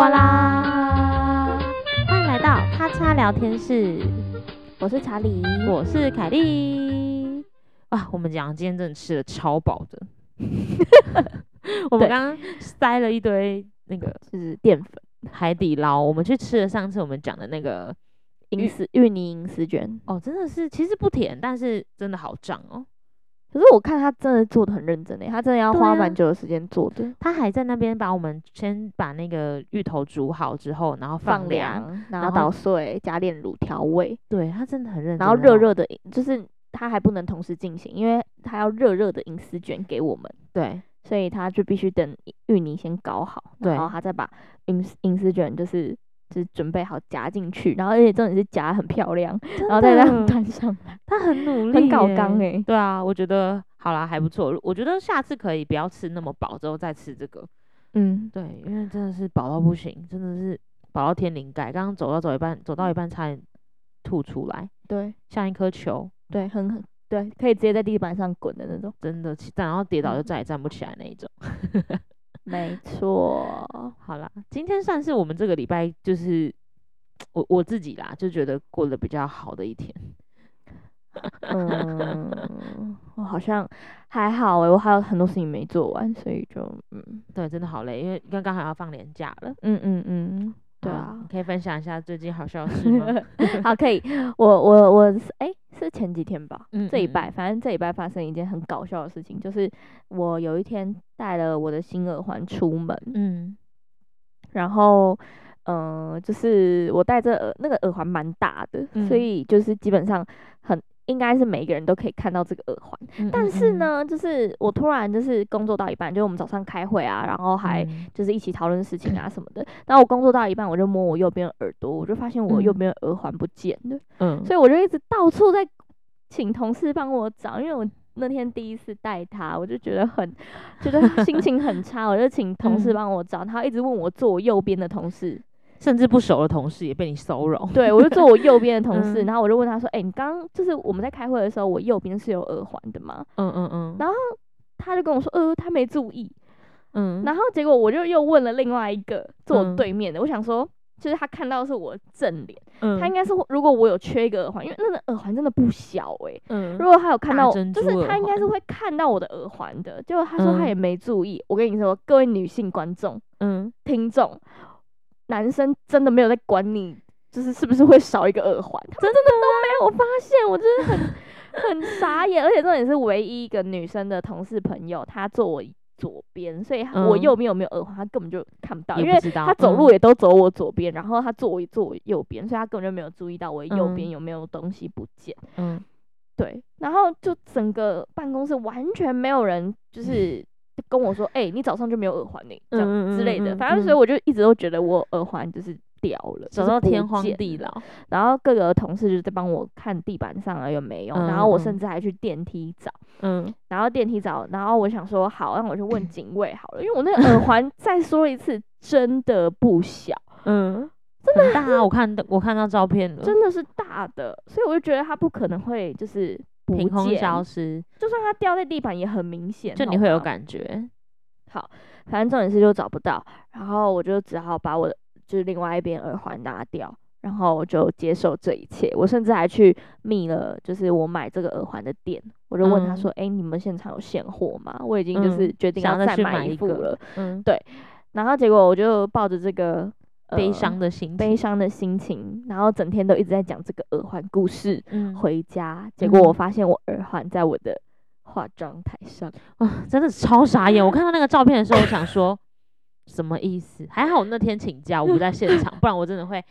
呱啦！欢迎来到咔嚓聊天室，我是查理，我是凯莉。啊，我们讲今天真的吃的超饱的，我们刚刚塞了一堆那个就是淀粉海底捞，我们去吃了上次我们讲的那个银丝芋泥银丝卷哦，真的是其实不甜，但是真的好胀哦。可是我看他真的做的很认真诶，他真的要花蛮久的时间做的。啊、他还在那边把我们先把那个芋头煮好之后，然后放凉，然后捣碎，加炼乳调味。对，他真的很认真。然后热热的，就是他还不能同时进行，因为他要热热的银丝卷给我们。对，所以他就必须等芋泥先搞好，然后他再把银银丝卷就是。就是准备好夹进去，然后而且重点是夹很漂亮，然后再这样端上来。他很努力，很搞刚诶、欸。对啊，我觉得好啦，还不错。我觉得下次可以不要吃那么饱，之后再吃这个。嗯，对，因为真的是饱到不行，真的是饱到天灵盖。刚刚走到走一半，走到一半差点吐出来。对，像一颗球。对，很很对，可以直接在地板上滚的那种。真的，然后跌倒就再也站不起来那一种。没错，好啦，今天算是我们这个礼拜就是我我自己啦，就觉得过得比较好的一天。嗯，我好像还好诶、欸，我还有很多事情没做完，所以就嗯，对，真的好累，因为刚刚还要放年假了。嗯嗯嗯，对啊，可以分享一下最近好笑的事吗？好，可以，我我我哎。欸是前几天吧，嗯嗯，这礼拜，反正这礼拜发生一件很搞笑的事情，就是我有一天带了我的新耳环出门，嗯，然后，嗯、呃，就是我戴着耳那个耳环蛮大的，嗯，所以就是基本上很应该是每个人都可以看到这个耳环，嗯嗯嗯，但是呢，就是我突然就是工作到一半，就我们早上开会啊，然后还就是一起讨论事情啊什么的，然后我工作到一半，我就摸我右边耳朵，我就发现我右边耳环不见了。嗯，所以我就一直到处在请同事帮我找，因为我那天第一次带他，我就觉得很觉得心情很差，我就请同事帮我找，他一直问我坐我右边的同事，甚至不熟的同事也被你骚扰。对，我就坐我右边的同事，然后我就问他说：“哎、欸，你刚刚就是我们在开会的时候，我右边是有耳环的吗？”嗯嗯嗯，然后他就跟我说：“呃，他没注意。”嗯，然后结果我就又问了另外一个坐我对面的，我想说。就是他看到的是我正脸，嗯，他应该是如果我有缺一个耳环，因为那个耳环真的不小诶、欸。嗯，如果他有看到，就是他应该是会看到我的耳环的，结果他说他也没注意。嗯、我跟你说，各位女性观众，嗯，听众，男生真的没有在管你，就是是不是会少一个耳环，真的都没有发现，我真的很很傻眼，而且这也是唯一一个女生的同事朋友，她坐我。左边，所以我右边有没有耳环，她根本就看不到，因为她走路也都走我左边，然后她坐我坐我右边，所以她根本就没有注意到我右边有没有东西不见。嗯，对，然后就整个办公室完全没有人，就是 跟我说，哎，你早上就没有耳环呢，这样之类的。反正所以我就一直都觉得我耳环就是。掉了，走到天荒地老，然后各个同事就在帮我看地板上啊有没有，嗯、然后我甚至还去电梯找，嗯，然后电梯找，然后我想说好，让我去问警卫好了，因为我那个耳环 再说一次真的不小，嗯，真的大啊，我看到我看到照片了，真的是大的，所以我就觉得它不可能会就是凭空消失，就算它掉在地板也很明显，就你会有感觉。好，反正重点是就找不到，然后我就只好把我的。就是另外一边耳环拿掉，然后我就接受这一切。我甚至还去密了，就是我买这个耳环的店，我就问他说：“哎、你们现场有现货吗？”我已经就是决定要再买一副了。嗯，对。然后结果我就抱着这个、呃、悲伤的心悲伤的心情，然后整天都一直在讲这个耳环故事。嗯，回家，结果我发现我耳环在我的化妆台上，啊，真的是超傻眼。我看到那个照片的时候，我想说。什么意思？还好我那天请假，我不在现场，不然我真的会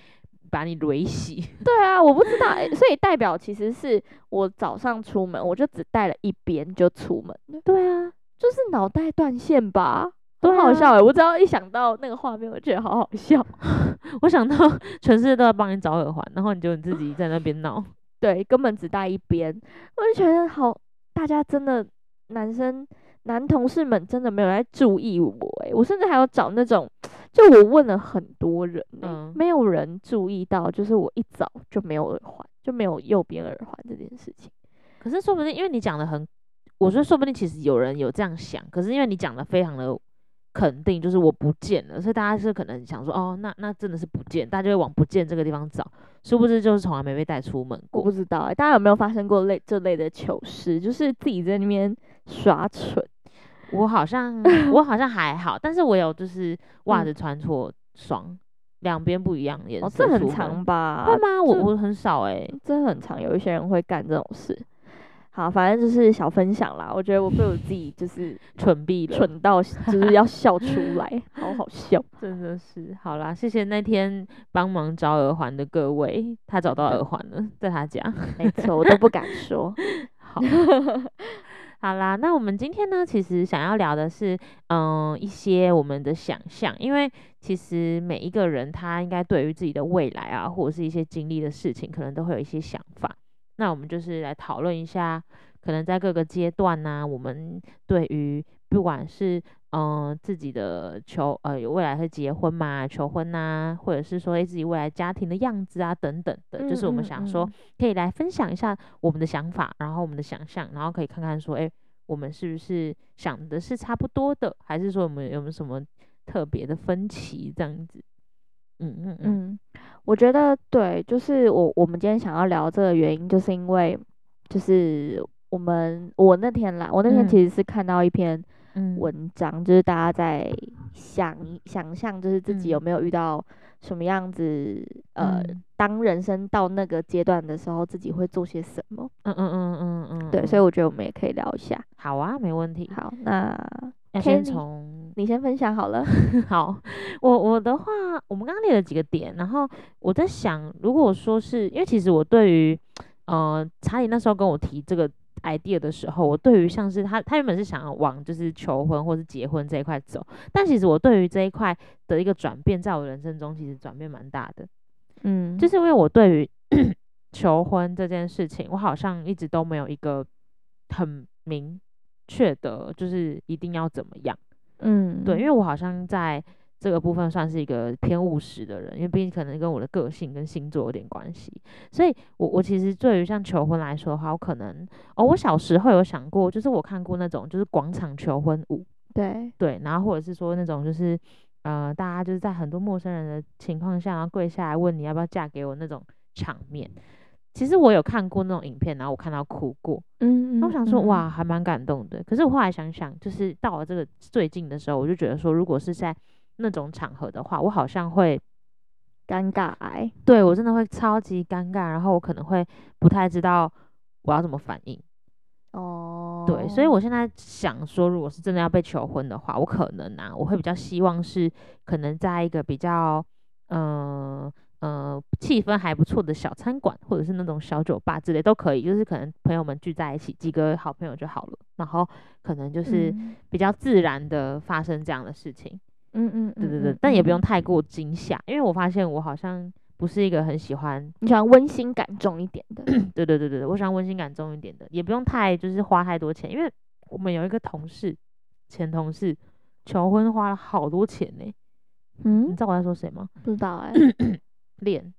把你雷洗。对啊，我不知道，所以代表其实是我早上出门，我就只带了一边就出门。对啊，就是脑袋断线吧，很好笑哎、欸！我只要一想到那个画面，我觉得好好笑。我想到全世界都在帮你找耳环，然后你就你自己在那边闹。对，根本只带一边，我就觉得好，大家真的男生。男同事们真的没有在注意我诶、欸，我甚至还要找那种，就我问了很多人、欸嗯，没有人注意到，就是我一早就没有耳环，就没有右边耳环这件事情。可是说不定，因为你讲的很，我说说不定其实有人有这样想，可是因为你讲的非常的肯定，就是我不见了，所以大家是可能想说，哦，那那真的是不见，大家就会往不见这个地方找，殊不知就是从来没被带出门过。我不知道哎、欸，大家有没有发生过类这类的糗事？就是自己在那边耍蠢。我好像 我好像还好，但是我有就是袜子穿错双，两、嗯、边不一样颜色。哦，这很长吧？会吗？我我很少哎、欸，真很长，有一些人会干这种事。好，反正就是小分享啦。我觉得我被我自己就是 蠢毙了，蠢到就是要笑出来，好好笑，真的是。好啦，谢谢那天帮忙找耳环的各位，他找到耳环了，在他家。没错，我都不敢说。好，好啦，那我们今天呢，其实想要聊的是，嗯，一些我们的想象，因为其实每一个人他应该对于自己的未来啊，或者是一些经历的事情，可能都会有一些想法。那我们就是来讨论一下，可能在各个阶段呢、啊，我们对于不管是嗯、呃、自己的求呃有未来会结婚嘛，求婚呐、啊，或者是说诶自己未来家庭的样子啊等等的，就是我们想说可以来分享一下我们的想法，然后我们的想象，然后可以看看说，诶我们是不是想的是差不多的，还是说我们有没有什么特别的分歧这样子？嗯嗯嗯，我觉得对，就是我我们今天想要聊这个原因，就是因为就是我们我那天来，我那天其实是看到一篇文章，嗯、就是大家在想想象，就是自己有没有遇到什么样子，嗯、呃，当人生到那个阶段的时候，自己会做些什么？嗯嗯嗯嗯嗯，对，所以我觉得我们也可以聊一下。好啊，没问题。好，那。先从你先分享好了。好，我我的话，我们刚刚列了几个点，然后我在想，如果说是因为其实我对于呃查理那时候跟我提这个 idea 的时候，我对于像是他他原本是想要往就是求婚或是结婚这一块走，但其实我对于这一块的一个转变，在我人生中其实转变蛮大的。嗯，就是因为我对于 求婚这件事情，我好像一直都没有一个很明。确的，就是一定要怎么样？嗯，对，因为我好像在这个部分算是一个偏务实的人，因为毕竟可能跟我的个性跟星座有点关系，所以我我其实对于像求婚来说的话，我可能哦，我小时候有想过，就是我看过那种就是广场求婚舞，对对，然后或者是说那种就是呃，大家就是在很多陌生人的情况下，然后跪下来问你要不要嫁给我那种场面。其实我有看过那种影片，然后我看到哭过，嗯，嗯，我想说哇，还蛮感动的。可是我后来想想，就是到了这个最近的时候，我就觉得说，如果是在那种场合的话，我好像会尴尬癌，对，我真的会超级尴尬，然后我可能会不太知道我要怎么反应。哦，对，所以我现在想说，如果是真的要被求婚的话，我可能啊，我会比较希望是可能在一个比较，嗯、呃。呃，气氛还不错的小餐馆，或者是那种小酒吧之类都可以，就是可能朋友们聚在一起，几个好朋友就好了。然后可能就是比较自然的发生这样的事情。嗯嗯，对对对，但也不用太过惊吓，因为我发现我好像不是一个很喜欢，你喜欢温馨感重一点的。对对对对对，我喜欢温馨感重一点的，也不用太就是花太多钱，因为我们有一个同事，前同事求婚花了好多钱呢。嗯，你知道我在说谁吗？不知道哎、欸。练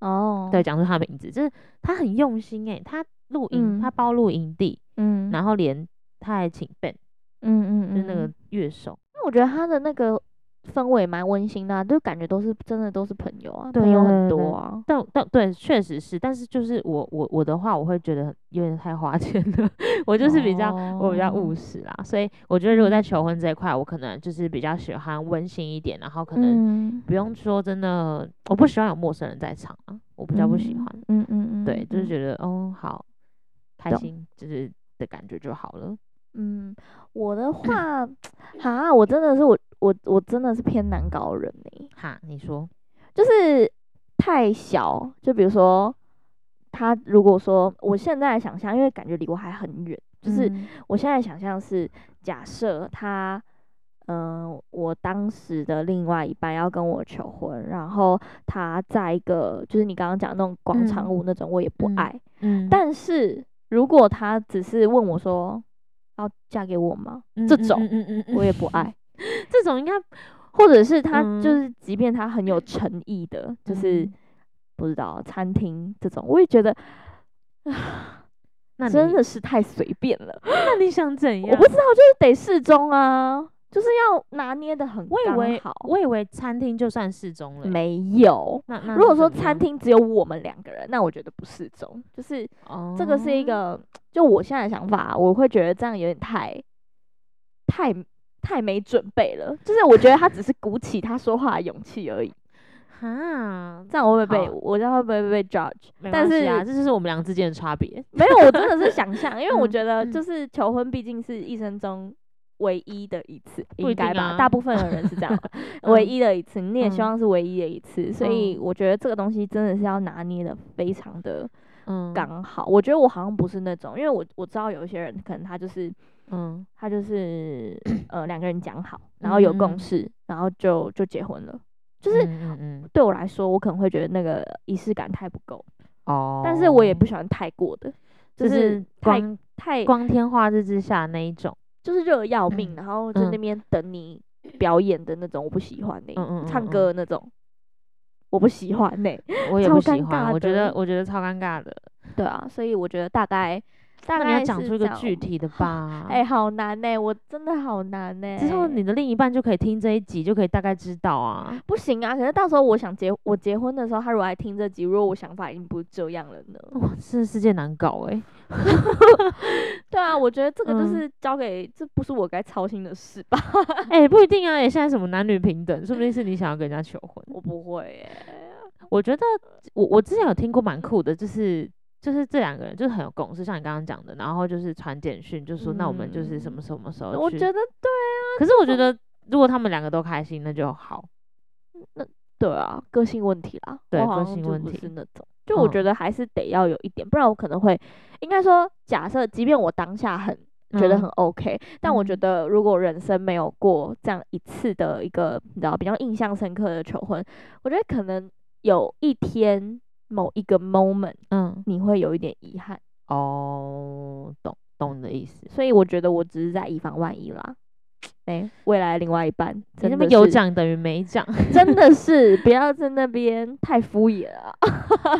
哦，对，讲出他的名字，就是他很用心诶，他录音，嗯、他包录营地，嗯，然后连他还请 band，嗯嗯，就是那个乐手，那我觉得他的那个。氛围蛮温馨的，啊，就感觉都是真的都是朋友啊，朋友很多啊。但但对，确实是，但是就是我我我的话，我会觉得有点太花钱了。我就是比较、哦、我比较务实啦，所以我觉得如果在求婚这一块，我可能就是比较喜欢温馨一点，然后可能不用说真的，我不喜欢有陌生人在场啊，我比较不喜欢。嗯嗯嗯，对，就是觉得哦好开心，就是的感觉就好了。嗯，我的话，哈，我真的是我我我真的是偏难搞人呢、欸。哈，你说，就是太小，就比如说他如果说我现在想象，因为感觉离我还很远，就是我现在想象是假设他，嗯、呃，我当时的另外一半要跟我求婚，然后他在一个就是你刚刚讲的那种广场舞那种，我也不爱。嗯，嗯，但是如果他只是问我说。要嫁给我吗？嗯、这种、我也不爱。这种应该，或者是他就是，即便他很有诚意的，嗯、就是不知道餐厅这种，我也觉得啊，那真的是太随便了。那你想怎样？我不知道，就是得适中啊。就是要拿捏的很刚好。我以为餐厅就算适中了，没有。那那如果说餐厅只有我们两个人，那我觉得不适中。就是这个是一个，哦、就我现在的想法，我会觉得这样有点太太太没准备了。就是我觉得他只是鼓起他说话的勇气而已。啊，这样我会被，我这样会不会被 judge？没关系啊，这就是我们俩之间的差别。没有，我真的是想象，因为我觉得就是求婚毕竟是一生中唯一的一次，应该吧？大部分的人是这样，唯一的一次，你也希望是唯一的一次，所以我觉得这个东西真的是要拿捏的非常的刚好。我觉得我好像不是那种，因为我我知道有一些人可能他就是，嗯，他就是 呃两个人讲好，然后有共识，然后就就结婚了。就是对我来说，我可能会觉得那个仪式感太不够。哦，但是我也不喜欢太过的，就是太太光天化日之下那一种，就是热得要命，然后在那边等你表演的那种，我不喜欢那，唱歌的那种，我不喜欢呢，我也不喜欢，我觉得我觉得超尴尬的，对啊，所以我觉得大概。大概你要讲出一个具体的吧？哎、欸，好难呢、欸，我真的好难呢、欸。之后你的另一半就可以听这一集，就可以大概知道啊。不行啊，可是到时候我想结我结婚的时候，他如果来听这集，如果我想法已经不是这样了呢？哇，这世界难搞哎、欸。对啊，我觉得这个就是交给，嗯、这不是我该操心的事吧？哎、欸，不一定啊，也现在什么男女平等，说不定是你想要跟人家求婚。我不会耶。我觉得我我之前有听过蛮酷的，就是。就是这两个人就是很有共识，像你刚刚讲的，然后就是传简讯，就说那我们就是什么什么时候去。我觉得对啊。可是我觉得如果他们两个都开心，那就好。那对啊，个性问题啦。对，个性问题。是那种，就我觉得还是得要有一点，不然我可能会，应该说，假设即便我当下很觉得很 OK，但我觉得如果人生没有过这样一次的一个你知道比较印象深刻的求婚，我觉得可能有一天。某一个 moment，嗯，你会有一点遗憾哦，懂懂你的意思，所以我觉得我只是在以防万一啦。哎、欸，未来另外一半，你那么有奖等于没奖，真的是不要在那边太敷衍 了，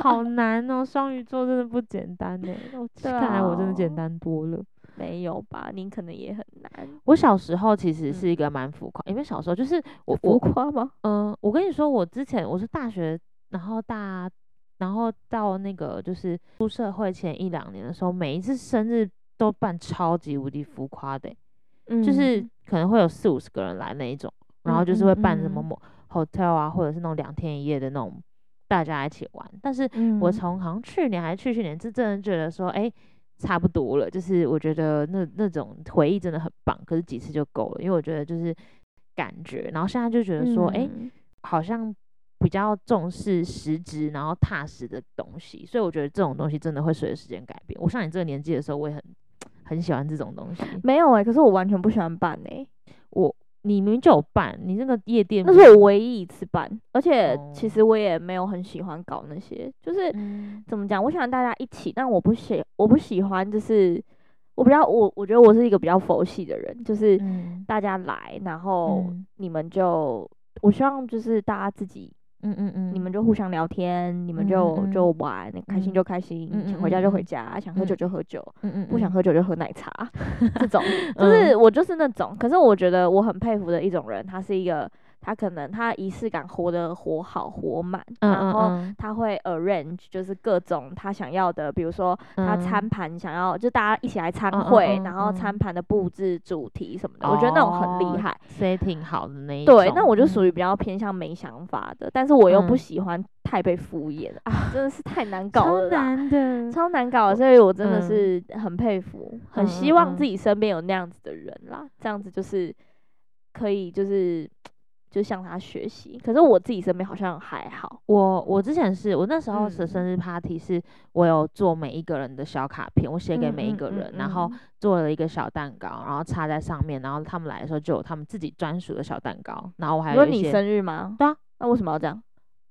好 难哦。双鱼座真的不简单呢，看来我真的简单多了。没有吧？您可能也很难。我小时候其实是一个蛮浮夸，嗯、因为小时候就是我浮夸吗？嗯、呃，我跟你说，我之前我是大学，然后大。然后到那个就是出社会前一两年的时候，每一次生日都办超级无敌浮夸的，嗯，就是可能会有四五十个人来那一种，然后就是会办什么某 hotel 啊，或者是那种两天一夜的那种，大家一起玩。但是我从好像去年还是去去年，就真的觉得说，哎，差不多了，就是我觉得那那种回忆真的很棒，可是几次就够了，因为我觉得就是感觉，然后现在就觉得说，哎，好像。比较重视实质，然后踏实的东西，所以我觉得这种东西真的会随着时间改变。我像你这个年纪的时候，我也很很喜欢这种东西。没有哎、欸，可是我完全不喜欢办哎、欸。我你明明就有办，你那个夜店那是我唯一一次办，而且其实我也没有很喜欢搞那些，就是、嗯、怎么讲，我喜欢大家一起，但我不喜我不喜欢就是我比较我我觉得我是一个比较佛系的人，就是大家来，然后你们就我希望就是大家自己。嗯嗯嗯，你们就。互相聊天，你们就就玩，开心就。开心，想回家就回家，想喝酒。就喝酒，嗯不想喝酒就喝奶茶，这种就是我就是那种，可是我觉得我很佩服的一种人，他是一个。他可能他仪式感活得活好活满，嗯、然后他会 arrange 就是各种他想要的，比如说他餐盘想要、嗯、就大家一起来参会，嗯、然后餐盘的布置主题什么的，嗯、我觉得那种很厉害，setting 好的那一种。对，那我就属于比较偏向没想法的，嗯、但是我又不喜欢太被敷衍、嗯、啊，真的是太难搞了，超难的，超难搞，所以我真的是很佩服，嗯、很希望自己身边有那样子的人啦，这样子就是可以就是。就向他学习，可是我自己身边好像还好。我我之前是我那时候的生日 party，是我有做每一个人的小卡片，我写给每一个人，然后做了一个小蛋糕，然后插在上面，然后他们来的时候就有他们自己专属的小蛋糕，然后我还有一些。你生日吗？对啊，那为什么要这样？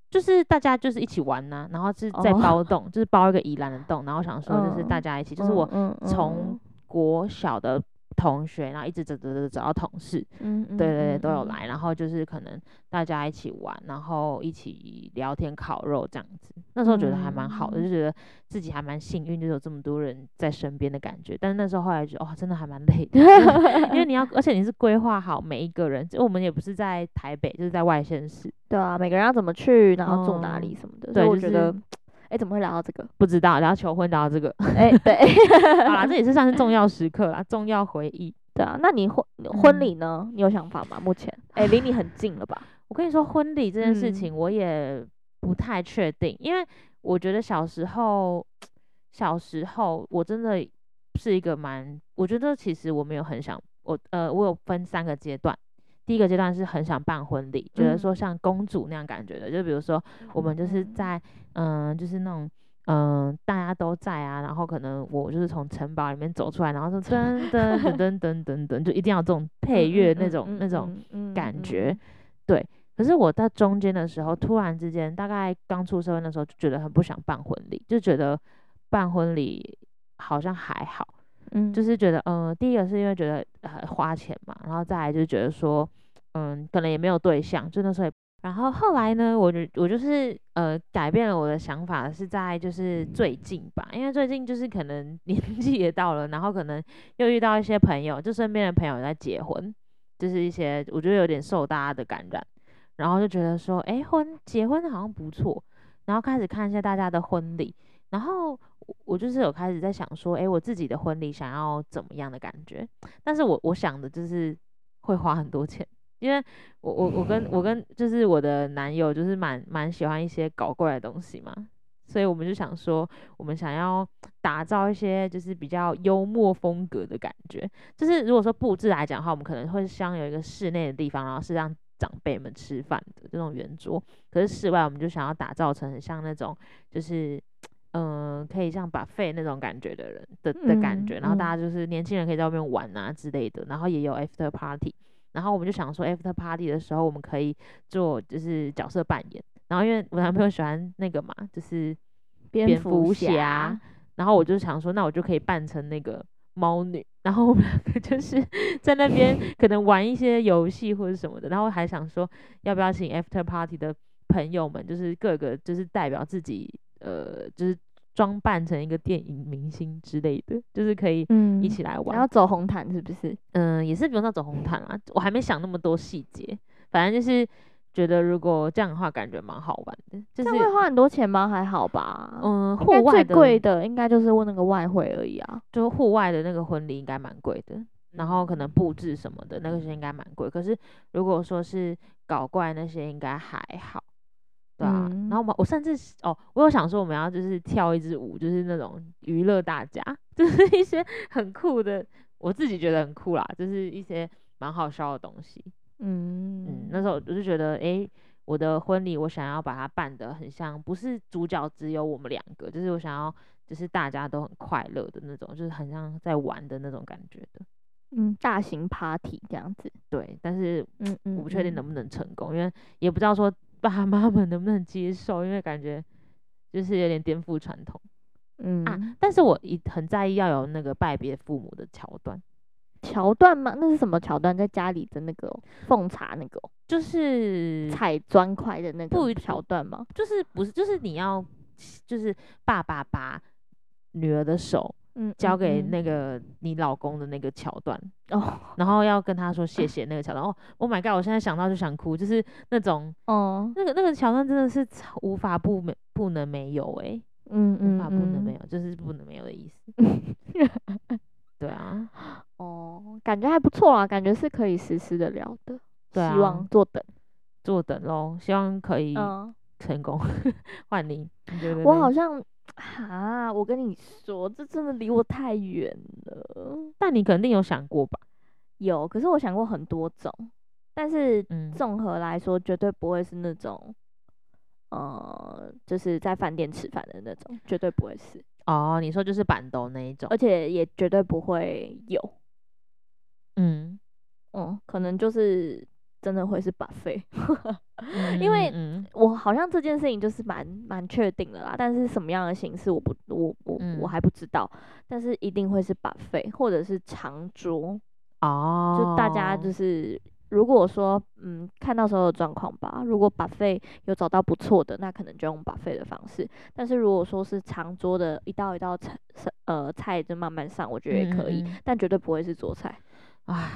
就是大家就是一起玩呐、啊，然后是在包洞，就是包一个宜兰的洞，然后想说就是大家一起，就是我从国小的同学，然后一直走走走走到同事，嗯，对对对，都有来，然后就是可能大家一起玩，然后一起聊天、烤肉这样子。那时候觉得还蛮好的，就觉得自己还蛮幸运，就有这么多人在身边的感觉。但是那时候后来觉得，哇，真的还蛮累的，因为你要，而且你是规划好每一个人，就我们也不是在台北，就是在外县市，对啊，每个人要怎么去，然后住哪里什么的。对，我觉得。哎，怎么会聊到这个？不知道，聊求婚聊到这个。哎，对，好啦，这也是算是重要时刻啦，重要回忆。对啊，那你婚婚礼呢？你有想法吗？目前，哎，离你很近了吧？我跟你说，婚礼这件事情我也不太确定，因为我觉得小时候，小时候我真的是一个蛮，我觉得其实我没有很想，我呃，我有分三个阶段。第一个阶段是很想办婚礼，觉得说像公主那样感觉的，嗯、就比如说我们就是在嗯、呃，就是那种嗯、呃，大家都在啊，然后可能我就是从城堡里面走出来，然后说噔噔噔噔噔噔噔，就一定要这种配乐那种、嗯、那种感觉，对。可是我在中间的时候，突然之间，大概刚出社会的时候，就觉得很不想办婚礼，就觉得办婚礼好像还好，嗯，就是觉得嗯、呃，第一个是因为觉得呃花钱嘛，然后再来就觉得说。嗯，可能也没有对象，就那时候也。然后后来呢，我就我就是呃改变了我的想法，是在就是最近吧，因为最近就是可能年纪也到了，然后可能又遇到一些朋友，就身边的朋友在结婚，就是一些我觉得有点受大家的感染，然后就觉得说，哎，婚结婚好像不错，然后开始看一下大家的婚礼，然后我就是有开始在想说，哎，我自己的婚礼想要怎么样的感觉？但是我我想的就是会花很多钱。因为我我我跟我跟就是我的男友就是蛮蛮喜欢一些搞怪的东西嘛，所以我们就想说，我们想要打造一些就是比较幽默风格的感觉。就是如果说布置来讲的话，我们可能会像有一个室内的地方，然后是让长辈们吃饭的这种圆桌。可是室外我们就想要打造成很像那种就是嗯、呃，可以像 buffet 那种感觉的人的的感觉，然后大家就是年轻人可以在外面玩啊之类的，然后也有 after party。然后我们就想说，after party 的时候，我们可以做就是角色扮演。然后因为我男朋友喜欢那个嘛，就是蝙蝠侠。然后我就想说，那我就可以扮成那个猫女。然后我们两个就是 在那边 可能玩一些游戏或者什么的。然后还想说，要不要请 after party 的朋友们，就是各个就是代表自己，呃，就是。装扮成一个电影明星之类的，就是可以一起来玩。然后走红毯是不是？嗯，也是不用到走红毯啊。我还没想那么多细节，反正就是觉得如果这样的话，感觉蛮好玩的。就是会花很多钱吗？还好吧。嗯，户外最贵的应该就是问那个外汇而已啊。就户外的那个婚礼应该蛮贵的，然后可能布置什么的那个是应该蛮贵。可是如果说是搞怪那些，应该还好。对啊，嗯、然后我我甚至哦，我有想说我们要就是跳一支舞，就是那种娱乐大家，就是一些很酷的，我自己觉得很酷啦，就是一些蛮好笑的东西。嗯嗯，那时候我就觉得，哎，我的婚礼我想要把它办得很像，不是主角只有我们两个，就是我想要就是大家都很快乐的那种，就是很像在玩的那种感觉的。嗯，大型 party 这样子。对，但是嗯嗯，我不确定能不能成功，嗯嗯、因为也不知道说。爸妈们能不能接受？因为感觉就是有点颠覆传统，嗯啊，但是我一很在意要有那个拜别父母的桥段。桥段吗？那是什么桥段？在家里的那个奉茶那个，就 是踩砖块的那个桥段吗？就是不是？就是你要，就是爸爸把女儿的手。嗯，交给那个你老公的那个桥段哦，然后要跟他说谢谢那个桥段哦，Oh my god！我现在想到就想哭，就是那种哦，那个那个桥段真的是无法不没不能没有哎、欸，嗯嗯，无法不能没有，就是不能没有的意思。对啊，哦，感觉还不错啊，感觉是可以实施的了的。对啊，希望坐等，坐等喽，希望可以成功。换、嗯、你，你？我好像。哈，我跟你说，这真的离我太远了。但你肯定有想过吧？有，可是我想过很多种，但是综合来说，绝对不会是那种，呃，就是在饭店吃饭的那种，绝对不会是。哦，你说就是办桌那一种，而且也绝对不会有。嗯嗯，可能就是真的会是 buffet，因为我好像这件事情就是蛮蛮确定的啦，但是什么样的形式我不我我我还不知道，但是一定会是 buffet 或者是长桌哦，就大家就是。如果说嗯，看到时候的状况吧，如果 buffet 有找到不错的，那可能就用 buffet 的方式。但是如果说是长桌的一道一道菜，呃，菜就慢慢上，我觉得也可以，嗯、但绝对不会是桌菜。啊。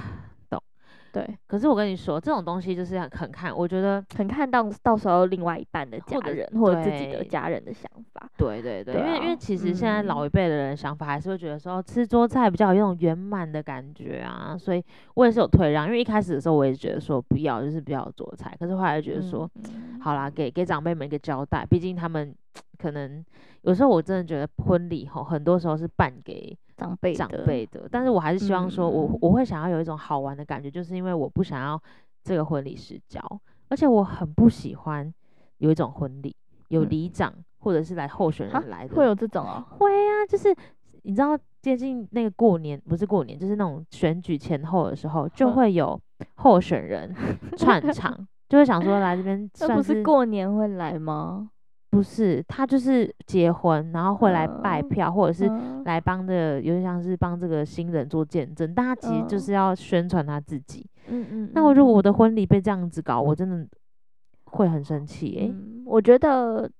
对，可是我跟你说，这种东西就是很看，我觉得很看到到时候另外一半的家人或者，自己的家人的想法。对对对，对啊、因为因为其实现在老一辈的人想法还是会觉得说吃桌菜比较有那种圆满的感觉啊，所以我也是有退让，因为一开始的时候我也觉得说不要，就是不要桌菜，可是后来觉得说，嗯、好啦，给给长辈们一个交代，毕竟他们 可能有时候我真的觉得婚礼吼，很多时候是办给。长辈长辈的，但是我还是希望说我，我、会想要有一种好玩的感觉，就是因为我不想要这个婚礼失焦，而且我很不喜欢有一种婚礼有里长或者是来候选人来的，会有这种啊？会啊，就是你知道接近那个过年，不是过年，就是那种选举前后的时候，就会有候选人串场，就会想说来这边，这不是过年会来吗？不是，他就是结婚，然后会来拜票，uh, 或者是来帮着，有点像是帮这个新人做见证。但他其实就是要宣传他自己。嗯嗯。那我如果我的婚礼被这样子搞，我真的会很生气诶、欸嗯。我觉得，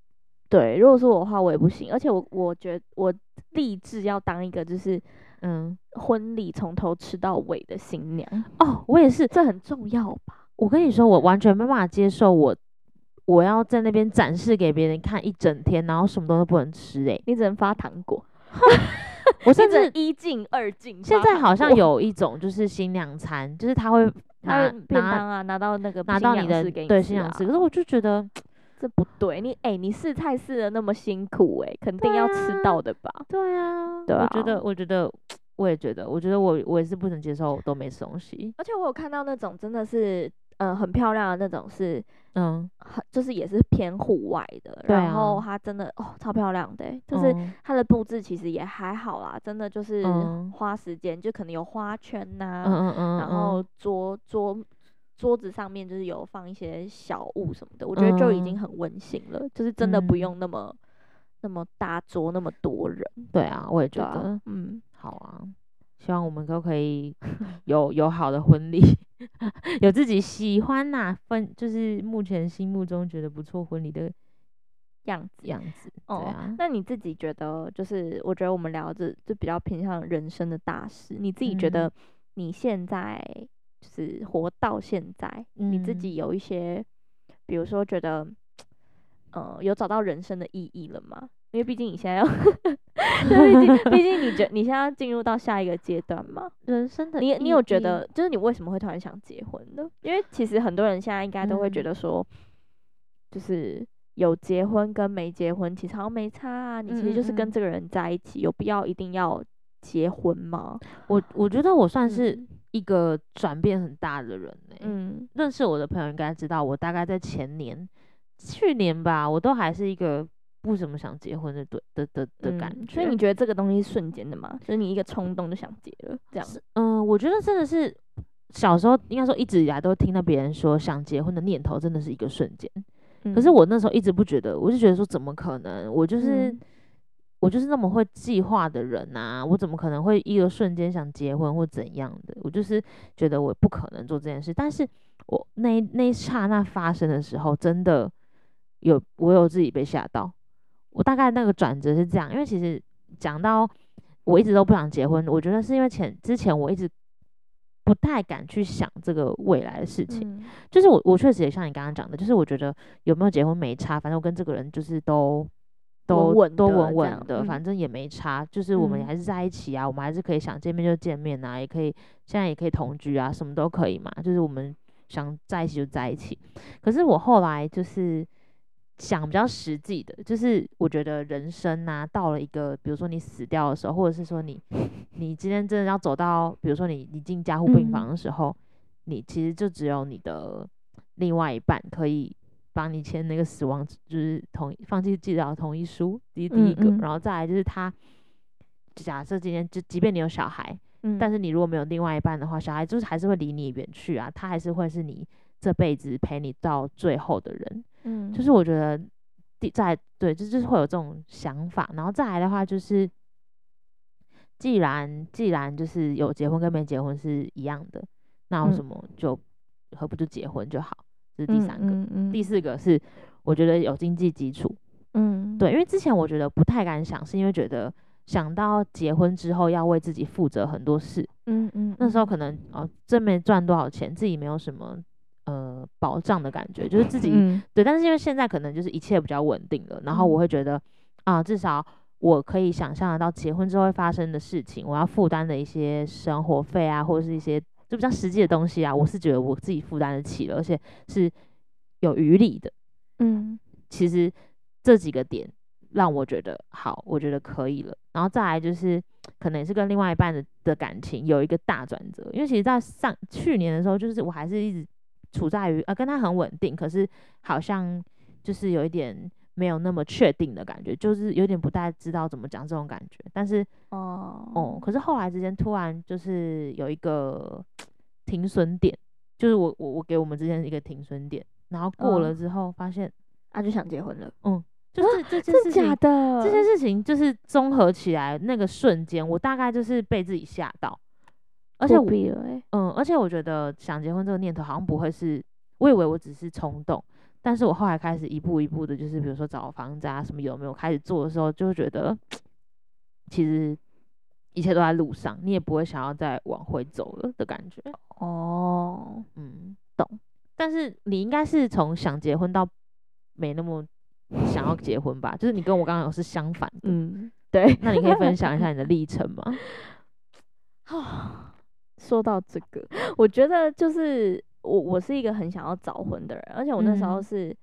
对，如果是我的话，我也不行。而且我，我觉得我立志要当一个就是，嗯，婚礼从头吃到尾的新娘。哦，我也是，这很重要吧？我跟你说，我完全没办法接受我。我要在那边展示给别人看一整天，然后什么东西都不能吃诶、欸，你只能发糖果。我甚至一进二进。现在好像有一种就是新娘餐，就是他会 拿便当啊，拿到那个拿到你的对新娘吃。可是我就觉得这不对，你哎、欸，你试菜试的那么辛苦哎、欸，肯定要吃到的吧？对啊，对啊。我觉得，我觉得，我也觉得，我觉得我我也是不能接受都没吃东西。而且我有看到那种真的是。嗯、呃，很漂亮的那种是，嗯，很就是也是偏户外的，啊、然后它真的哦超漂亮的，就是它的布置其实也还好啦，真的就是花时间，就可能有花圈呐、啊，嗯嗯嗯，然后桌桌桌子上面就是有放一些小物什么的，我觉得就已经很温馨了，嗯、就是真的不用那么那么大桌那么多人，对啊，我也觉得，啊、嗯，好啊，希望我们都可以 有有好的婚礼。有自己喜欢呐、啊，分就是目前心目中觉得不错婚礼的样子样子。哦，啊、那你自己觉得，就是我觉得我们聊着就比较偏向人生的大事。你自己觉得你现在就是活到现在，嗯、你自己有一些，比如说觉得，呃，有找到人生的意义了吗？因为毕竟你现在要，毕竟毕竟你觉你现在要进入到下一个阶段嘛，人生的你你有觉得，就是你为什么会突然想结婚呢？因为其实很多人现在应该都会觉得说，嗯、就是有结婚跟没结婚其实好像没差啊，你其实就是跟这个人在一起，嗯嗯有必要一定要结婚吗？我我觉得我算是一个转变很大的人呢、欸。嗯，认识我的朋友应该知道，我大概在前年、去年吧，我都还是一个。不怎么想结婚的对的的的，感觉，嗯，所以你觉得这个东西是瞬间的吗？就是你一个冲动就想结了这样？嗯、呃，我觉得真的是小时候应该说一直以来都听到别人说想结婚的念头真的是一个瞬间。嗯、可是我那时候一直不觉得，我就觉得说怎么可能？我就是、嗯、我就是那么会计划的人呐、啊，我怎么可能会一个瞬间想结婚或怎样的？我就是觉得我不可能做这件事。但是我那那一刹那发生的时候，真的有我有自己被吓到。我大概那个转折是这样，因为其实讲到我一直都不想结婚，我觉得是因为前之前我一直不太敢去想这个未来的事情。嗯、就是我我确实也像你刚刚讲的，就是我觉得有没有结婚没差，反正我跟这个人就是都都稳稳都稳稳的，嗯、反正也没差。就是我们还是在一起啊，嗯、我们还是可以想见面就见面啊，也可以现在也可以同居啊，什么都可以嘛。就是我们想在一起就在一起。可是我后来就是。想比较实际的，就是我觉得人生呐、啊，到了一个，比如说你死掉的时候，或者是说你，你今天真的要走到，比如说你你进加护病房的时候，嗯、你其实就只有你的另外一半可以帮你签那个死亡，就是同意放弃治疗同意书，这是第一个，嗯。嗯然后再来就是他，假设今天就即便你有小孩，嗯、但是你如果没有另外一半的话，小孩就是还是会离你远去啊，他还是会是你这辈子陪你到最后的人。嗯，就是我觉得第在对，就就是会有这种想法，然后再来的话就是，既然既然就是有结婚跟没结婚是一样的，那为什么就何不就结婚就好？这是第三个，嗯嗯嗯、第四个是我觉得有经济基础。嗯，对，因为之前我觉得不太敢想，是因为觉得想到结婚之后要为自己负责很多事。嗯嗯，嗯，那时候可能哦，真没赚多少钱，自己没有什么呃保障的感觉，就是自己、嗯、对。但是因为现在可能就是一切比较稳定了，然后我会觉得啊、呃，至少我可以想象得到结婚之后会发生的事情，我要负担的一些生活费啊，或者是一些就比较实际的东西啊，我是觉得我自己负担得起了，而且是有余力的。嗯，其实。这几个点让我觉得好，我觉得可以了。然后再来就是，可能也是跟另外一半的的感情有一个大转折。因为其实，在上去年的时候，就是我还是一直处在于呃跟他很稳定，可是好像就是有一点没有那么确定的感觉，就是有点不太知道怎么讲这种感觉。但是哦哦，可是后来之间突然就是有一个停损点，就是我我我给我们之间一个停损点，然后过了之后发现啊、就想结婚了，嗯。就是这件事情，假的，这件事情就是综合起来那个瞬间，我大概就是被自己吓到，而且我，欸、嗯，而且我觉得想结婚这个念头好像不会是，我以为我只是冲动，但是我后来开始一步一步的，就是比如说找房子啊什么有没有开始做的时候，就会觉得其实一切都在路上，你也不会想要再往回走了的感觉。哦，嗯，懂。但是你应该是从想结婚到没那么。想要结婚吧，就是你跟我刚刚有是相反的。嗯，对。那你可以分享一下你的历程吗？啊，说到这个，我觉得就是我我是一个很想要早婚的人，而且我那时候是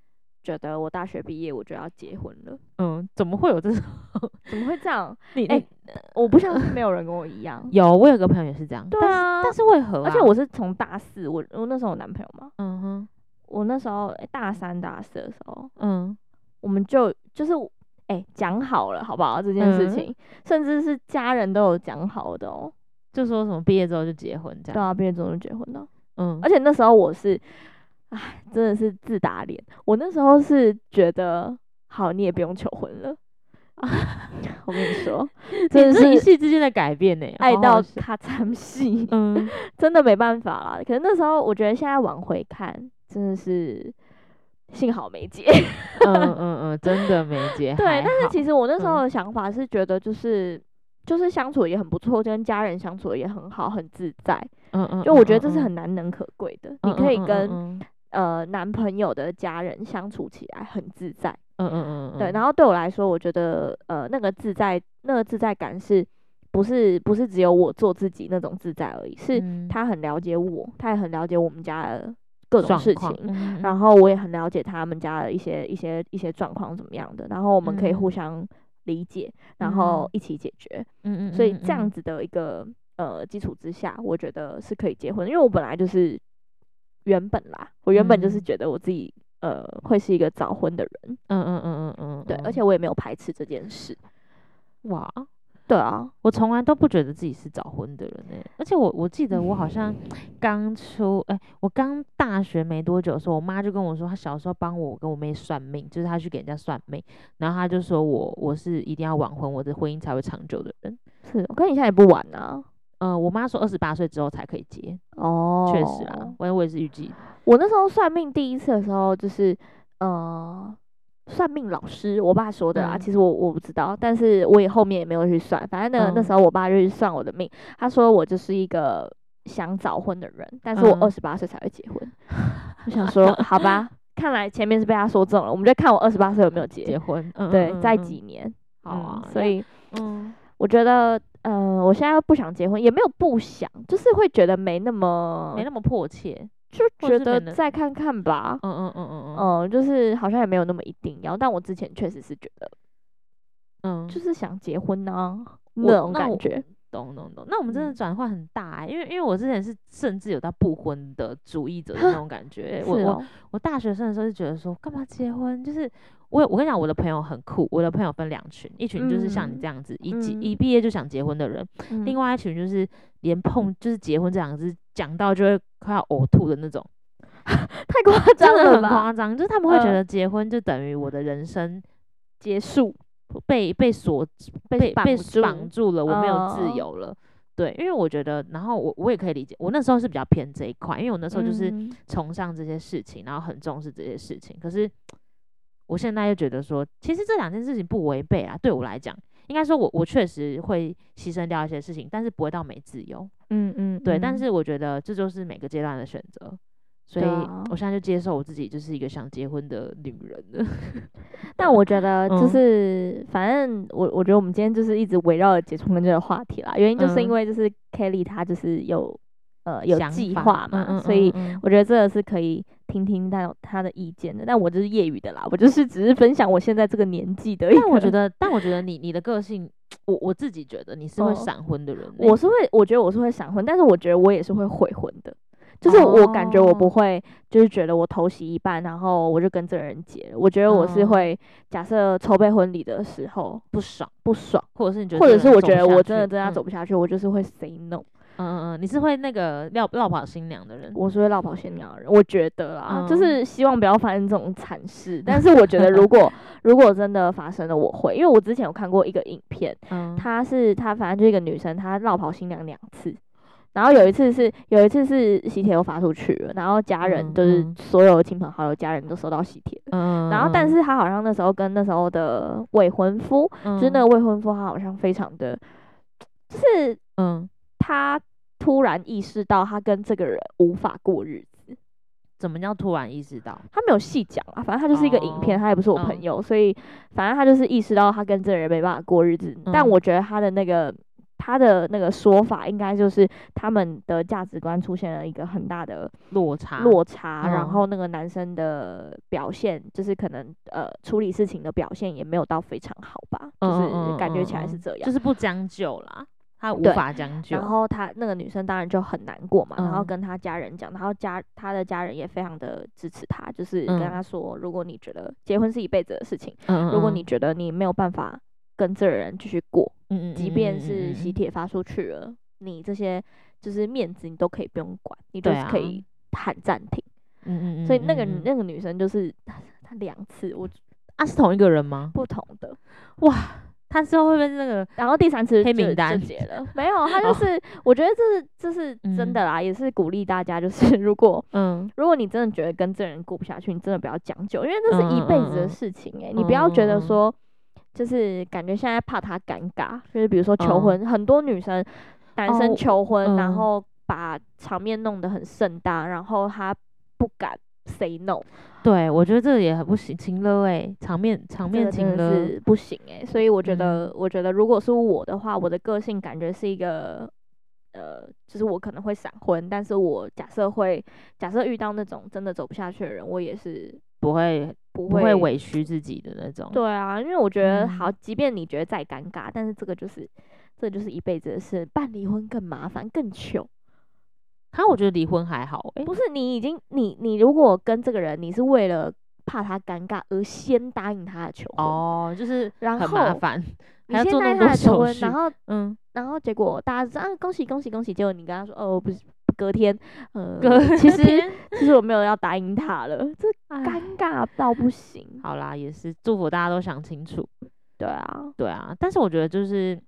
觉得我大学毕业我就要结婚了。嗯，怎么会有这种？怎么会这样？你哎、欸，我不相信 没有人跟我一样。有，我有个朋友也是这样。对啊，但是，但是为何、啊？而且我是从大四，我我那时候有男朋友嘛。嗯哼。我那时候、欸、大三大四的时候，嗯。我们就就是哎讲、欸、好了，好不好？这件事情，嗯、甚至是家人都有讲好的哦、喔，就说什么毕业之后就结婚这样。对啊，毕业之后就结婚了。嗯，而且那时候我是，哎，真的是自打脸。我那时候是觉得，好，你也不用求婚了。我跟你说，这是一夕之间的改变呢，爱到卡惨戏。嗯，真的没办法啦。可是那时候，我觉得现在往回看，真的是。幸好没结，嗯嗯嗯，真的没结。对，但是其实我那时候的想法是觉得，就是、嗯、就是相处也很不错，跟家人相处也很好，很自在。嗯嗯，就我觉得这是很难能可贵的、嗯，你可以跟、嗯、呃男朋友的家人相处起来很自在。嗯嗯嗯，对。然后对我来说，我觉得呃那个自在，那个自在感是不是不是只有我做自己那种自在而已？是他很了解我，他也很了解我们家的。各种事情、嗯，然后我也很了解他们家的一些一些一些状况怎么样的，然后我们可以互相理解，嗯、然后一起解决。嗯嗯，所以这样子的一个呃基础之下，我觉得是可以结婚，因为我本来就是原本啦，我原本就是觉得我自己呃会是一个早婚的人。嗯嗯嗯嗯嗯，对，而且我也没有排斥这件事。哇。对啊，我从来都不觉得自己是早婚的人诶、欸，而且我我记得我好像刚出诶、欸，我刚大学没多久的时候，我妈就跟我说，她小时候帮我跟我妹算命，就是她去给人家算命，然后她就说我我是一定要晚婚，我的婚姻才会长久的人。是，我看你现在也不晚啊。呃，我妈说二十八岁之后才可以结。哦，确实啊，我我也是预计。我那时候算命第一次的时候，就是呃。算命老师，我爸说的啊，嗯、其实我我不知道，但是我也后面也没有去算。反正那、嗯、那时候我爸就去算我的命，他说我就是一个想早婚的人，但是我二十八岁才会结婚。嗯、我想说，好吧，看来前面是被他说中了，我们就看我二十八岁有没有结结婚。嗯、对，在、嗯、几年、嗯？好啊。所以，嗯，我觉得，呃，我现在不想结婚，也没有不想，就是会觉得没那么没那么迫切。就觉得再看看吧，嗯嗯嗯嗯嗯，嗯，就是好像也没有那么一定要，但我之前确实是觉得，嗯，就是想结婚啊，那种感觉，懂懂懂。那我们真的转换很大因为因为我之前是甚至有到不婚的主义者的那种感觉，我 我我大学生的时候就觉得说干嘛结婚，就是我我跟你讲，我的朋友很酷，我的朋友分两群，一群就是像你这样子，嗯、一毕一毕业就想结婚的人、嗯，另外一群就是连碰就是结婚这两个字讲到就会快要呕吐的那种，太夸张了吧？很夸张，就是他们会觉得结婚就等于我的人生结束，被被锁被被绑住了，我没有自由了。哦、对，因为我觉得，然后我我也可以理解，我那时候是比较偏这一块，因为我那时候就是崇尚这些事情，然后很重视这些事情。可是我现在又觉得说，其实这两件事情不违背啊，对我来讲。应该说我，我我确实会牺牲掉一些事情，但是不会到没自由。嗯嗯，对。但是我觉得这就是每个阶段的选择，所以我现在就接受我自己就是一个想结婚的女人了。但我觉得就是，嗯、反正我我觉得我们今天就是一直围绕着结婚这个话题啦，原因就是因为就是 Kelly 她就是有呃有计划嘛，嗯、所以我觉得这个是可以。听听他他的意见的，但我就是业余的啦，我就是只是分享我现在这个年纪的。但我觉得，但我觉得你你的个性，我我自己觉得你是会闪婚的人。我是会，我觉得我是会闪婚，但是我觉得我也是会悔婚的。就是我感觉我不会，就是觉得我头洗一半，然后我就跟这个人结了。我觉得我是会，假设筹备婚礼的时候不爽不爽，或者是你觉得，或者是我觉得我真的真的走不下去，嗯、我就是会 say no。嗯嗯嗯，你是会那个落落跑新娘的人，我是会绕跑新娘的人，我觉得啦，嗯、就是希望不要发生这种惨事。但是我觉得如果 如果真的发生了，我会，因为我之前有看过一个影片，嗯，她是她反正就一个女生，她绕跑新娘两次，然后有一次是有一次是喜帖又发出去了，然后家人就是所有亲朋好友家人都收到喜帖，嗯，然后但是他好像那时候跟那时候的未婚夫，嗯、就是那个未婚夫，他好像非常的，就是嗯。他突然意识到，他跟这个人无法过日子。怎么叫突然意识到？他没有细讲啊，反正他就是一个影片，他也不是我朋友，所以反正他就是意识到他跟这个人没办法过日子。但我觉得他的那个他的那个说法，应该就是他们的价值观出现了一个很大的落差，落差。然后那个男生的表现，就是可能呃处理事情的表现也没有到非常好吧，就是感觉起来是这样，就是不将就啦。他无法将就，然后他那个女生当然就很难过嘛，嗯、然后跟他家人讲，然后家他的家人也非常的支持他，就是跟他说，如果你觉得结婚是一辈子的事情，嗯、如果你觉得你没有办法跟这个人继续过，嗯、即便是喜帖发出去了，嗯、你这些就是面子你都可以不用管，你都是可以喊暂停。嗯嗯，所以那个那个女生就是她两次，我啊是同一个人吗？不同的，哇。她之后会不会那个？然后第三次黑名单结了，没有，她就是，我觉得这是这是真的啦，也是鼓励大家，就是如果，嗯，如果你真的觉得跟这人过不下去，你真的不要将就，因为这是一辈子的事情诶，你不要觉得说，就是感觉现在怕他尴尬，就是比如说求婚，很多女生、男生求婚，然后把场面弄得很盛大，然后他不敢 say no。对，我觉得这个也很不行，情勒哎，场面场面情勒是不行哎、欸，所以我觉得，嗯、我觉得如果是我的话，我的个性感觉是一个，呃，就是我可能会闪婚，但是我假设会，假设遇到那种真的走不下去的人，我也是不会不会，委屈自己的那种。对啊，因为我觉得好，即便你觉得再尴尬，嗯、但是这个就是，这个、就是一辈子的事，办离婚更麻烦更糗。他我觉得离婚还好，欸，不是你已经你你如果跟这个人，你是为了怕他尴尬而先答应他的求婚哦，就是很麻烦，你先答应他的求婚，然后嗯，然后结果大家说啊恭喜恭喜恭喜，结果你跟他说哦不是隔天，呃隔 其实其实我没有要答应他了，这 尴尬到不行。好啦，也是祝福大家都想清楚，对啊对啊，但是我觉得就是，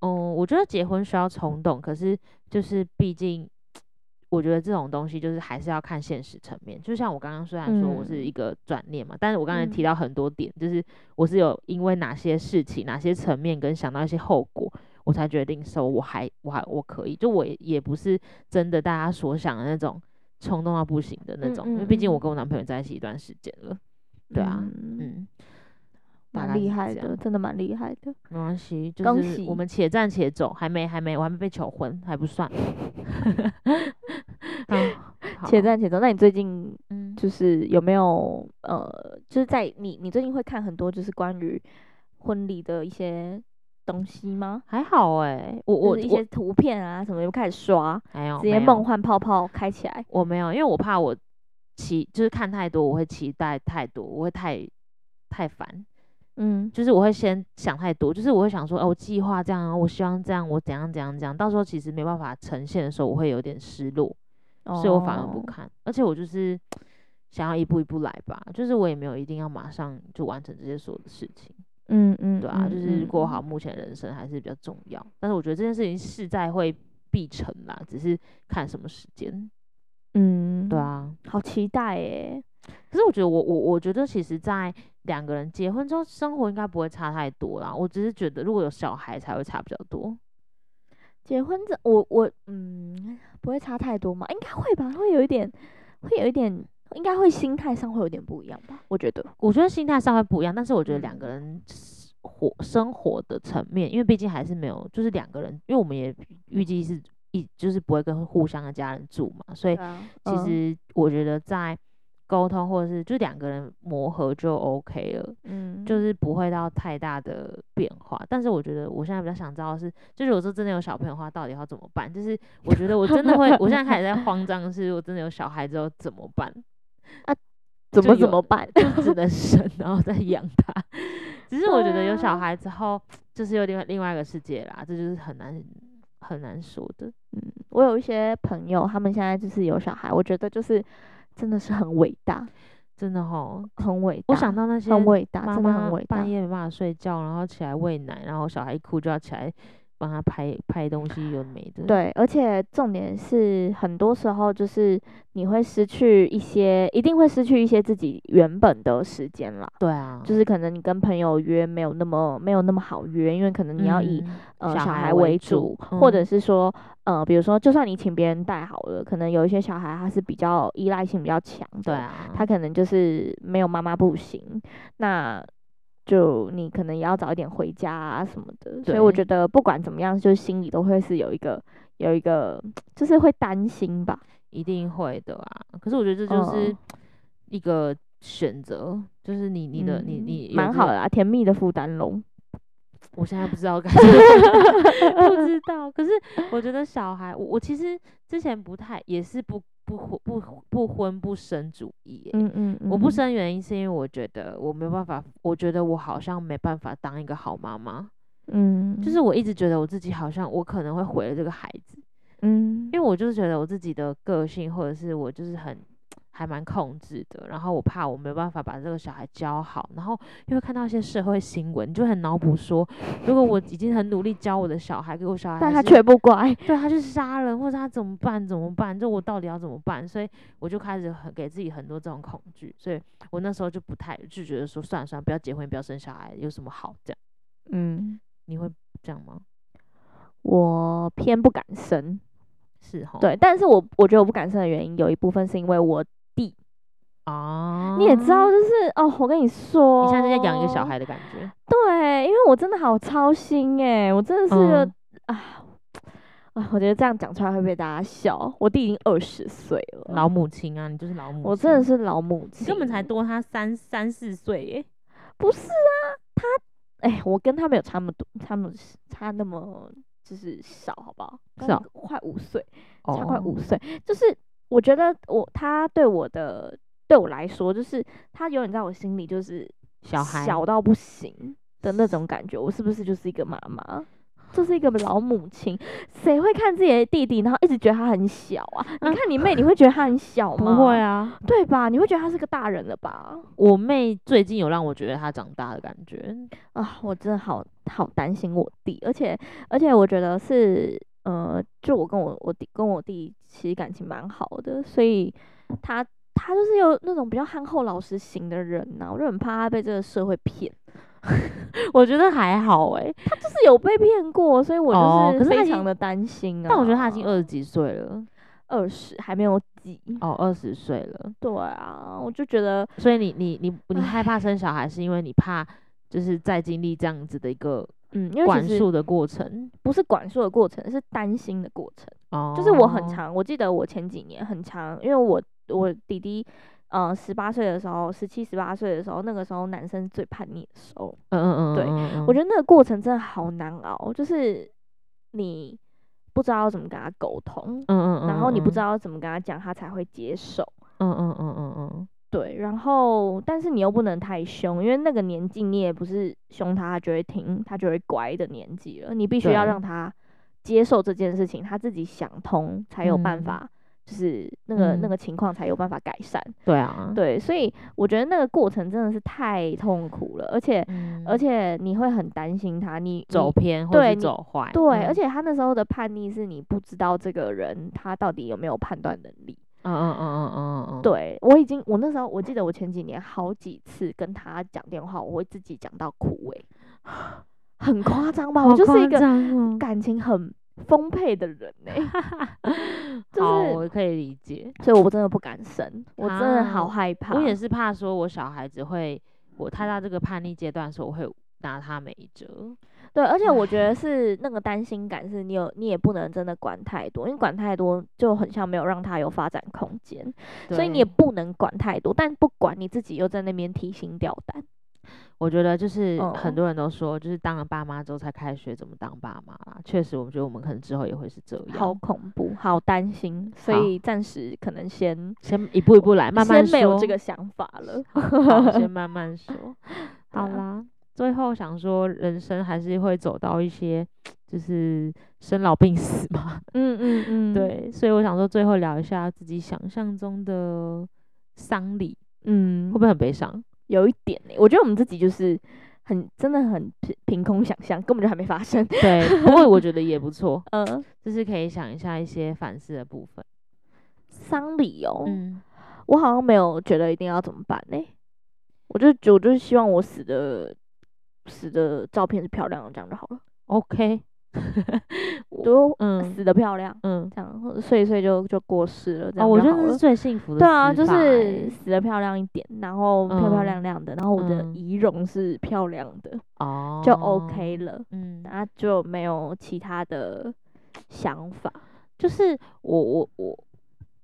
嗯，我觉得结婚需要冲动，可是就是毕竟。我觉得这种东西就是还是要看现实层面，就像我刚刚虽然说我是一个转念嘛，嗯、但是我刚才提到很多点，嗯、就是我是有因为哪些事情、哪些层面跟想到一些后果，我才决定收我还我还我可以，就我也也不是真的大家所想的那种冲动到不行的那种，嗯嗯、因为毕竟我跟我男朋友在一起一段时间了，对啊，嗯。嗯蛮厉害的，真的蛮厉害的。没关系，就是我们且战且走，还没还没，我还没被求婚，还不算。且战且走，那你最近就是有没有呃，就是在你你最近会看很多就是关于婚礼的一些东西吗？还好哎、欸，我我一些图片啊什么，又开始刷，还有直接梦幻泡泡开起来。我没有，因为我怕我期就是看太多，我会期待太多，我会太太烦。嗯，就是我会先想太多，就是我会想说，哦，我计划这样，我希望这样，我怎样怎样怎样，到时候其实没办法呈现的时候，我会有点失落。哦、所以我反而不看。而且我就是想要一步一步来吧，就是我也没有一定要马上就完成这些所有的事情。嗯嗯，对啊，就是过好目前人生还是比较重要。但是我觉得这件事情势在会必成啦，只是看什么时间。嗯，对啊，好期待耶！可是我觉得我我我觉得其实，在两个人结婚之后，生活应该不会差太多啦。我只是觉得，如果有小孩才会差比较多。结婚这我我嗯，不会差太多嘛？应该会吧？会有一点，会有一点，应该会心态上会有点不一样吧？我觉得，我觉得心态上会不一样，但是我觉得两个人活生活的层面，因为毕竟还是没有，就是两个人，因为我们也预计是一就是不会跟互相的家人住嘛，所以其实我觉得在。沟通或者是就两个人磨合就 OK 了，嗯，就是不会到太大的变化。但是我觉得我现在比较想知道的是，就是如果说真的有小朋友的话，到底要怎么办？就是我觉得我真的会，我现在开始在慌张，是我真的有小孩之后怎么办？啊，怎么怎么办？就只能生，然后再养他。只是我觉得有小孩之后，就是有另外另外一个世界啦，这就是很难很难说的。嗯，我有一些朋友，他们现在就是有小孩，我觉得就是。真的是很伟大，真的哈，很伟大。我想到那些很伟大，真的很伟大。半夜没办法睡觉，然后起来喂奶，然后小孩一哭就要起来。帮他拍拍东西有没的？对，而且重点是，很多时候就是你会失去一些，一定会失去一些自己原本的时间啦。对啊，就是可能你跟朋友约没有那么没有那么好约，因为可能你要以、嗯、呃小孩为主，嗯、或者是说呃，比如说就算你请别人带好了，可能有一些小孩他是比较依赖性比较强的，对啊，他可能就是没有妈妈不行。那就你可能也要早一点回家啊什么的，所以我觉得不管怎么样，就是心里都会是有一个有一个，就是会担心吧，一定会的啊。可是我觉得这就是一个选择，嗯、就是你你的、嗯、你你蛮好的啊，甜蜜的负担龙。我现在不知道该 不知道。可是我觉得小孩，我我其实之前不太也是不。不婚不不婚不生主义，嗯嗯，嗯，我不生原因是因为我觉得我没有办法，我觉得我好像没办法当一个好妈妈，嗯，就是我一直觉得我自己好像我可能会毁了这个孩子，嗯，因为我就是觉得我自己的个性或者是我就是很。还蛮控制的，然后我怕我没有办法把这个小孩教好，然后又会看到一些社会新闻，就很脑补说，如果我已经很努力教我的小孩，给我小孩，但他却不乖，对，他去杀人，或者他怎么办？怎么办？就我到底要怎么办？所以我就开始很给自己很多这种恐惧，所以我那时候就不太就觉得说，算了算了，不要结婚，不要生小孩，有什么好这样？嗯，你会这样吗？我偏不敢生，是哈，对，但是我我觉得我不敢生的原因有一部分是因为我。哦，你也知道，就是哦，我跟你说，你现在在养一个小孩的感觉。对，因为我真的好操心哎，我真的是个、嗯、啊啊，我觉得这样讲出来会被大家笑。我弟已经二十岁了，老母亲啊，你就是老母亲。我真的是老母亲，根本才多他三三四岁耶。不是啊，他哎，我跟他没有差那么多，差那么差那么就是少，好不好？少快五岁，差快五岁，就是我觉得我他对我的。对我来说，就是他永远在我心里就是小孩小到不行的那种感觉。我是不是就是一个妈妈，就是一个老母亲？谁会看自己的弟弟，然后一直觉得他很小啊？你看你妹，你会觉得他很小吗？不会啊，对吧？你会觉得他是个大人了吧？我妹最近有让我觉得他长大的感觉啊，我真的好好担心我弟，而且而且我觉得是呃，就我跟我我弟跟我弟其实感情蛮好的，所以他。他就是有那种比较憨厚老实型的人呐、啊，我就很怕他被这个社会骗。我觉得还好诶、欸，他就是有被骗过，所以我就是非常的担心啊。但我觉得他已经二十几岁了，二十还没有几哦，二十岁了。对啊，我就觉得，所以你你你你害怕生小孩，是因为你怕就是再经历这样子的一个嗯，因为管束的过程，不是管束的过程，是担心的过程。哦，就是我很长，我记得我前几年很长，因为我。我弟弟，呃，十八岁的时候，十七、十八岁的时候，那个时候男生最叛逆的时候。嗯嗯嗯。对，我觉得那个过程真的好难熬，就是你不知道怎么跟他沟通，嗯嗯嗯，然后你不知道怎么跟他讲，他才会接受。嗯嗯嗯嗯嗯。对，然后但是你又不能太凶，因为那个年纪你也不是凶他，他就会听，他就会乖的年纪了。你必须要让他接受这件事情，他自己想通才有办法。就是那个、嗯、那个情况才有办法改善。对啊，对，所以我觉得那个过程真的是太痛苦了，而且、嗯、而且你会很担心他，你走偏或者走坏。对，嗯、而且他那时候的叛逆是你不知道这个人他到底有没有判断能力。嗯嗯嗯嗯嗯嗯，对，我已经我那时候我记得我前几年好几次跟他讲电话，我会自己讲到哭诶、欸，很夸张吧？我就是一个感情很丰沛的人呢、欸，就是我可以理解，所以我真的不敢生，我真的好害怕。我也是怕说，我小孩子会，我他到这个叛逆阶段的时候，我会拿他没辙。对，而且我觉得是那个担心感，是你有你也不能真的管太多，因为管太多就很像没有让他有发展空间，所以你也不能管太多，但不管你自己又在那边提心吊胆。我觉得就是很多人都说，就是当了爸妈之后才开始学怎么当爸妈啦。确实，我觉得我们可能之后也会是这样。好恐怖，好担心，所以暂时可能先先一步一步来，慢慢说。先没有这个想法了，先 慢慢说。好啦，最后想说，人生还是会走到一些就是生老病死嘛。嗯嗯嗯，对，所以我想说，最后聊一下自己想象中的丧礼，嗯，会不会很悲伤？有一点呢、欸，我觉得我们自己就是很真的很凭凭空想象，根本就还没发生。对，不过我觉得也不错，嗯，就是可以想一下一些反思的部分。丧礼哦，嗯，我好像没有觉得一定要怎么办呢、欸？我就我就是希望我死的死的照片是漂亮的，这样就好了。OK。都嗯死得漂亮嗯这样或者睡一睡就就过世了这样。我觉得是最幸福的。对啊，就是死得漂亮一点，然后漂漂亮亮的，然后我的仪容是漂亮的哦，就 OK 了。嗯，那就没有其他的想法。就是我我我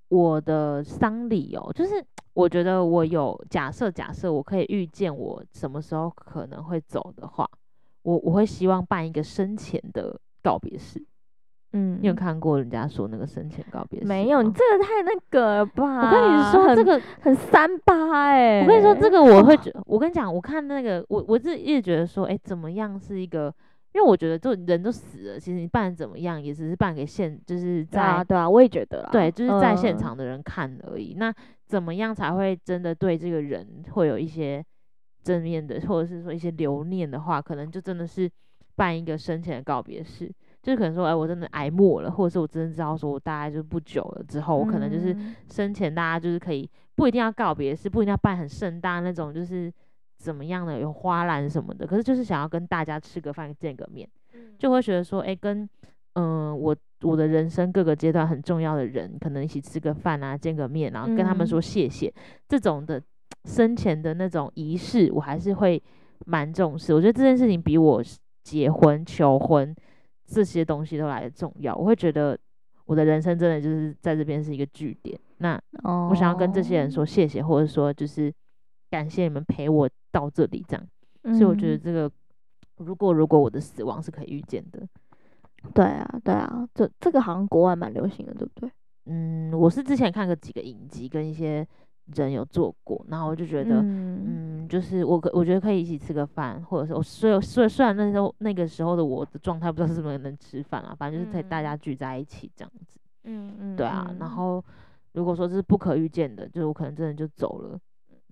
我的丧礼哦，就是 我觉得我有假设假设我可以预见我什么时候可能会走的话。我我会希望办一个生前的告别式，嗯，你有看过人家说那个生前告别式？没有，你这个太那个了吧？我跟你说这个很三八哎、欸。我跟你说这个我会觉，我跟你讲，我看那个我我是一直觉得说，哎、欸，怎么样是一个？因为我觉得就人都死了，其实你办怎么样也只是办给现，就是在对啊，对啊，我也觉得啦，对，就是在现场的人看而已。嗯、那怎么样才会真的对这个人会有一些？正面的，或者是说一些留念的话，可能就真的是办一个生前的告别式，就是可能说，哎，我真的挨末了，或者是我真的知道说，我大概就不久了之后，我可能就是生前大家就是可以不一定要告别式，不一定要办很盛大那种，就是怎么样的有花篮什么的，可是就是想要跟大家吃个饭见个面，就会觉得说，哎，跟嗯、呃、我我的人生各个阶段很重要的人，可能一起吃个饭啊，见个面，然后跟他们说谢谢，这种的。生前的那种仪式，我还是会蛮重视。我觉得这件事情比我结婚、求婚这些东西都来得重要。我会觉得我的人生真的就是在这边是一个据点。那我想要跟这些人说谢谢，或者说就是感谢你们陪我到这里这样。嗯、所以我觉得这个，如果如果我的死亡是可以预见的，对啊，对啊，这这个好像国外蛮流行的，对不对？嗯，我是之前看过几个影集跟一些。人有做过，然后我就觉得，嗯，嗯，就是我可我觉得可以一起吃个饭，或者是我虽然虽虽然那时候那个时候的我的状态不知道是不是能吃饭啊，反正就是在大家聚在一起这样子，嗯嗯，对啊，然后如果说这是不可预见的，就是我可能真的就走了，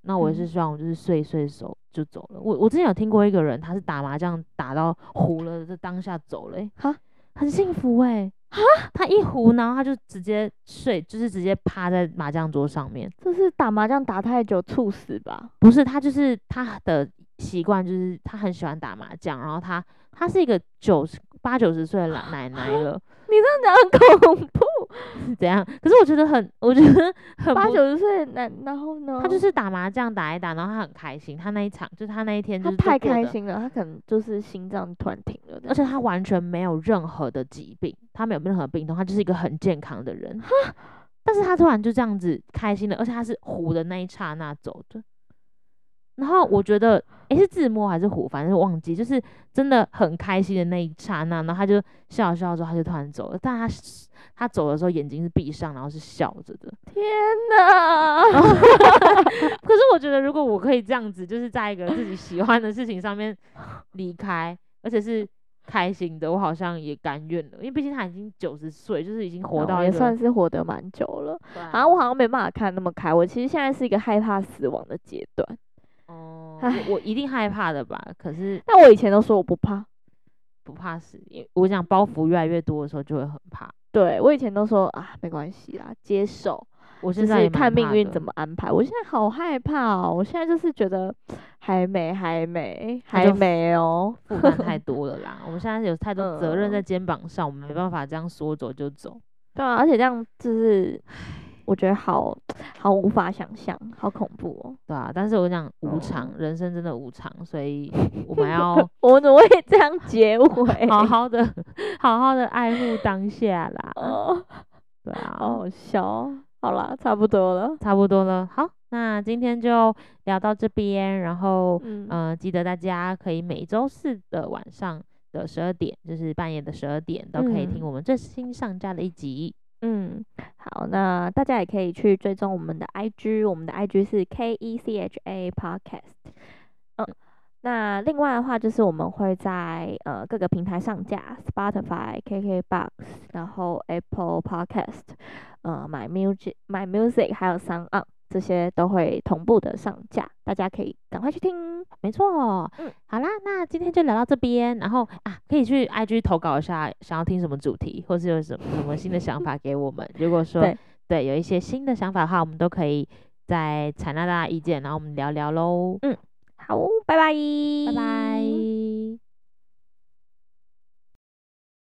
那我也是希望我就是睡一睡手就走了。我我之前有听过一个人，他是打麻将打到糊了，这当下走了，欸，哈，很幸福哎，欸。哈，他一胡，然后他就直接睡，就是直接趴在麻将桌上面。这是打麻将打太久猝死吧？不是，他就是他的习惯，就是他很喜欢打麻将，然后他他是一个九十八九十岁的老奶奶了。你这样讲很恐怖。怎样？可是我觉得很，我觉得很八九十岁，然然后呢？他就是打麻将打一打，然后他很开心。他那一场就是他那一天就是太开心了，他可能就是心脏突然停了，而且他完全没有任何的疾病，他没有任何病痛，他就是一个很健康的人。但是他突然就这样子开心了，而且他是糊的那一刹那走的。然后我觉得，诶，是自摸还是虎，反正忘记，就是真的很开心的那一刹那，然后他就笑笑之后，他就突然走了。但他他走的时候眼睛是闭上，然后是笑着的。天哪！可是我觉得，如果我可以这样子，就是在一个自己喜欢的事情上面离开，而且是开心的，我好像也甘愿了，因为毕竟他已经九十岁，就是已经活到也算是活得蛮久了。啊，我好像没办法看那么开，我其实现在是一个害怕死亡的阶段。哦，我我一定害怕的吧？可是，但我以前都说我不怕，不怕死，因为我讲包袱越来越多的时候就会很怕。对，我以前都说啊，没关系啦，接受。我现在看命运怎么安排。我现在好害怕哦，我现在就是觉得还没，还没，还没哦，负担太 多了啦。我们现在有太多责任在肩膀上，嗯、我们没办法这样说走就走。对啊，而且这样就是，我觉得好好无法想象，好恐怖哦。对啊，但是我讲无常，嗯、人生真的无常，所以 我们要，我们怎么会这样结尾？好好的，好好的爱护当下啦。哦，对啊，好好笑。好啦，差不多了，差不多了。好，那今天就聊到这边，然后嗯、呃，记得大家可以每周四的晚上的十二点，就是半夜的十二点，都可以听我们最新上架的一集。嗯，嗯好，那大家也可以去追踪我们的 IG，我们的 IG 是 K E C H A Podcast。嗯。那另外的话，就是我们会在呃各个平台上架，Spotify、KKBox，然后 Apple Podcast，呃，My Music、My Music，还有 SoundOn，这些都会同步的上架，大家可以赶快去听。没错，嗯，好啦，那今天就聊到这边，然后啊，可以去 IG 投稿一下，想要听什么主题，或是有什么什么新的想法给我们。如果说对，对有一些新的想法的话，我们都可以再采纳大家意见，然后我们聊聊喽。嗯。好，拜拜，拜拜。